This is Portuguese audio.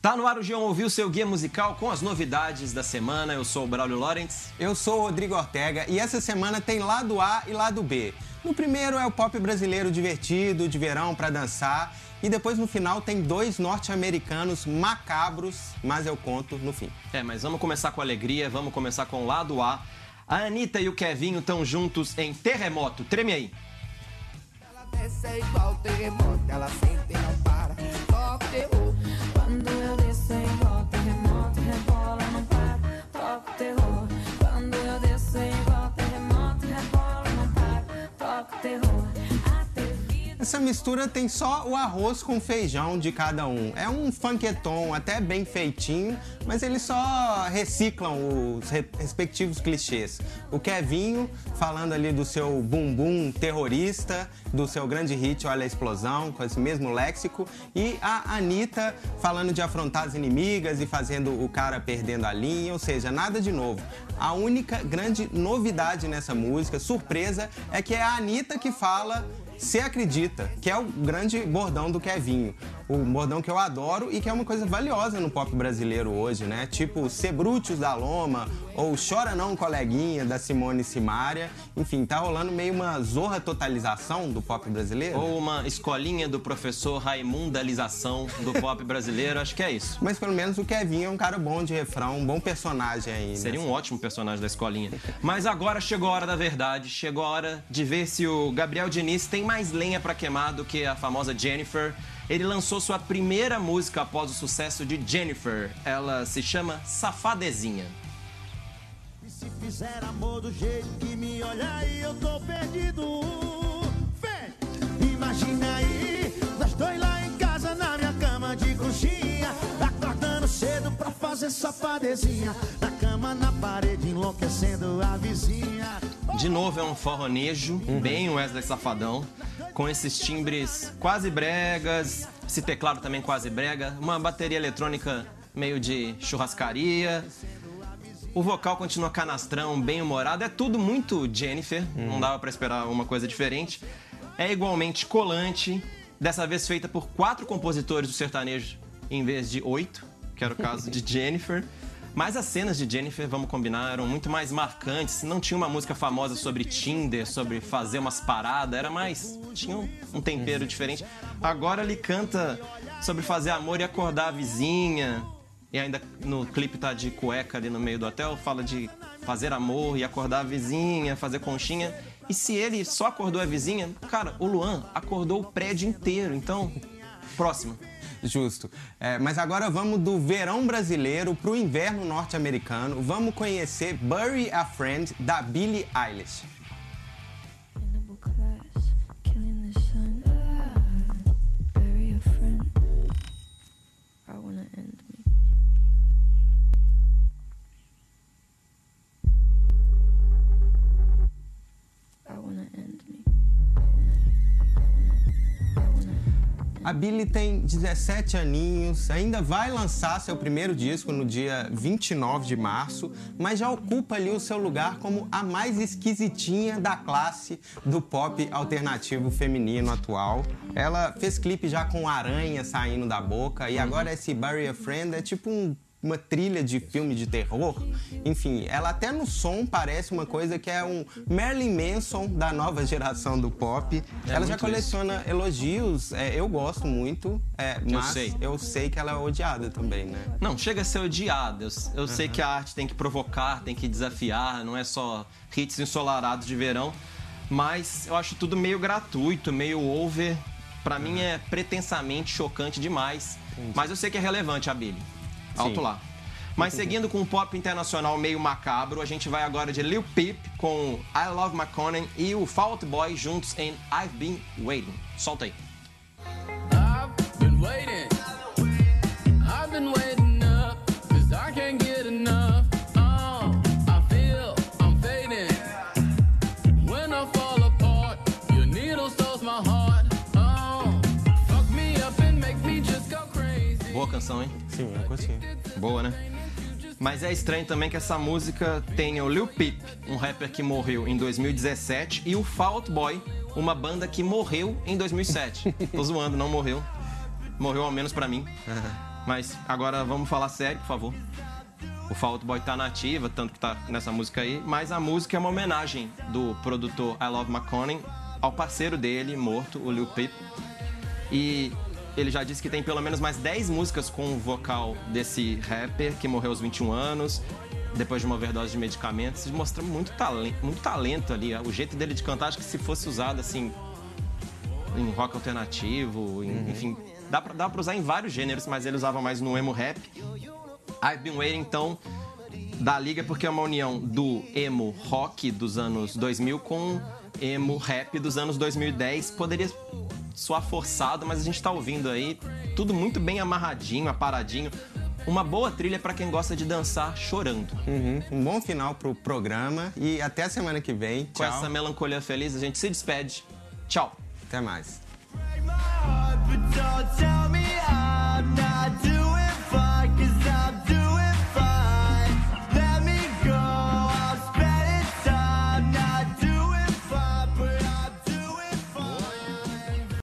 Tá no ar o Geão Ouviu, seu guia musical com as novidades da semana. Eu sou o Braulio Lawrence. Eu sou o Rodrigo Ortega e essa semana tem lado A e lado B. No primeiro é o pop brasileiro divertido, de verão para dançar. E depois no final tem dois norte-americanos macabros, mas eu conto no fim. É, mas vamos começar com alegria, vamos começar com o lado A. A Anitta e o Kevinho estão juntos em Terremoto. Treme aí. Ela desce igual terremoto, ela sente e não para. O terror. Quando eu Essa mistura tem só o arroz com feijão de cada um. É um funketon até bem feitinho, mas eles só reciclam os re- respectivos clichês. O Kevinho falando ali do seu bumbum terrorista, do seu grande hit Olha a Explosão, com esse mesmo léxico, e a Anitta falando de afrontar as inimigas e fazendo o cara perdendo a linha, ou seja, nada de novo. A única grande novidade nessa música, surpresa, é que é a Anitta que fala você acredita, que é o grande bordão do Kevinho. O bordão que eu adoro e que é uma coisa valiosa no pop brasileiro hoje, né? Tipo Sebrútios da Loma ou Chora Não Coleguinha da Simone Simaria. Enfim, tá rolando meio uma zorra totalização do pop brasileiro. Ou uma escolinha do professor Raimundalização do pop brasileiro, acho que é isso. Mas pelo menos o Kevinho é um cara bom de refrão, um bom personagem aí. né? Seria um ótimo personagem da escolinha. Mas agora chegou a hora da verdade, chegou a hora de ver se o Gabriel Diniz tem mais lenha pra queimar do que a famosa Jennifer. Ele lançou sua primeira música após o sucesso de Jennifer. Ela se chama Safadezinha. E se fizer amor do jeito que me olha aí, eu tô perdido. Vem, imagina aí, nós dois lá em casa na minha cama de conchinha, acordando cedo pra fazer safadezinha, na cama, na parede, enlouquecendo a vizinha. De novo é um forronejo, bem Wesley Safadão, com esses timbres quase bregas, esse teclado também quase brega, uma bateria eletrônica meio de churrascaria. O vocal continua canastrão, bem humorado, é tudo muito Jennifer, não dava pra esperar uma coisa diferente. É igualmente colante, dessa vez feita por quatro compositores do sertanejo em vez de oito, que era o caso de Jennifer. Mas as cenas de Jennifer, vamos combinar, eram muito mais marcantes. Não tinha uma música famosa sobre Tinder, sobre fazer umas paradas, era mais. tinha um, um tempero diferente. Agora ele canta sobre fazer amor e acordar a vizinha. E ainda no clipe tá de cueca ali no meio do hotel, fala de fazer amor e acordar a vizinha, fazer conchinha. E se ele só acordou a vizinha, cara, o Luan acordou o prédio inteiro. Então, próximo. Justo. É, mas agora vamos do verão brasileiro pro inverno norte-americano. Vamos conhecer Bury a Friend da Billie Eilish. A Billie tem 17 aninhos, ainda vai lançar seu primeiro disco no dia 29 de março, mas já ocupa ali o seu lugar como a mais esquisitinha da classe do pop alternativo feminino atual. Ela fez clipe já com aranha saindo da boca e agora esse a Friend é tipo um uma trilha de filme de terror. Enfim, ela até no som parece uma coisa que é um Marilyn Manson da nova geração do pop. ela já coleciona elogios, é, eu gosto muito, é, mas sei. eu sei que ela é odiada também, né? Não, chega a ser odiado. Eu, eu sei que a arte tem que provocar, tem que desafiar, não é só hits ensolarados de verão. Mas eu acho tudo meio gratuito, meio over. Pra mim é pretensamente chocante demais. Mas eu sei que é relevante a Billy. Alto lá. Mas seguindo com um pop internacional meio macabro, a gente vai agora de Lil Peep com I Love McConaughey e o Fault Boy juntos em I've Been Waiting. Solta aí. Canção, hein? Sim, eu curti. Boa, né? Mas é estranho também que essa música tenha o Lil Peep, um rapper que morreu em 2017, e o Fault Boy, uma banda que morreu em 2007. Tô zoando, não morreu. Morreu ao menos pra mim. Mas agora vamos falar sério, por favor. O Fall Out Boy tá nativa, tanto que tá nessa música aí, mas a música é uma homenagem do produtor I Love McConaughey ao parceiro dele, morto, o Lil Peep. E ele já disse que tem pelo menos mais 10 músicas com o vocal desse rapper que morreu aos 21 anos, depois de uma overdose de medicamentos. Mostra muito talento, muito talento ali. O jeito dele de cantar, acho que se fosse usado assim em rock alternativo, em- enfim, dá pra, dá pra usar em vários gêneros, mas ele usava mais no emo rap. I've Been Waiting, então, da liga porque é uma união do emo rock dos anos 2000 com emo rap dos anos 2010. Poderia soar forçado, mas a gente tá ouvindo aí tudo muito bem amarradinho, aparadinho. Uma boa trilha pra quem gosta de dançar chorando. Uhum. Um bom final pro programa e até a semana que vem. Com Tchau. essa melancolia feliz, a gente se despede. Tchau. Até mais. But don't tell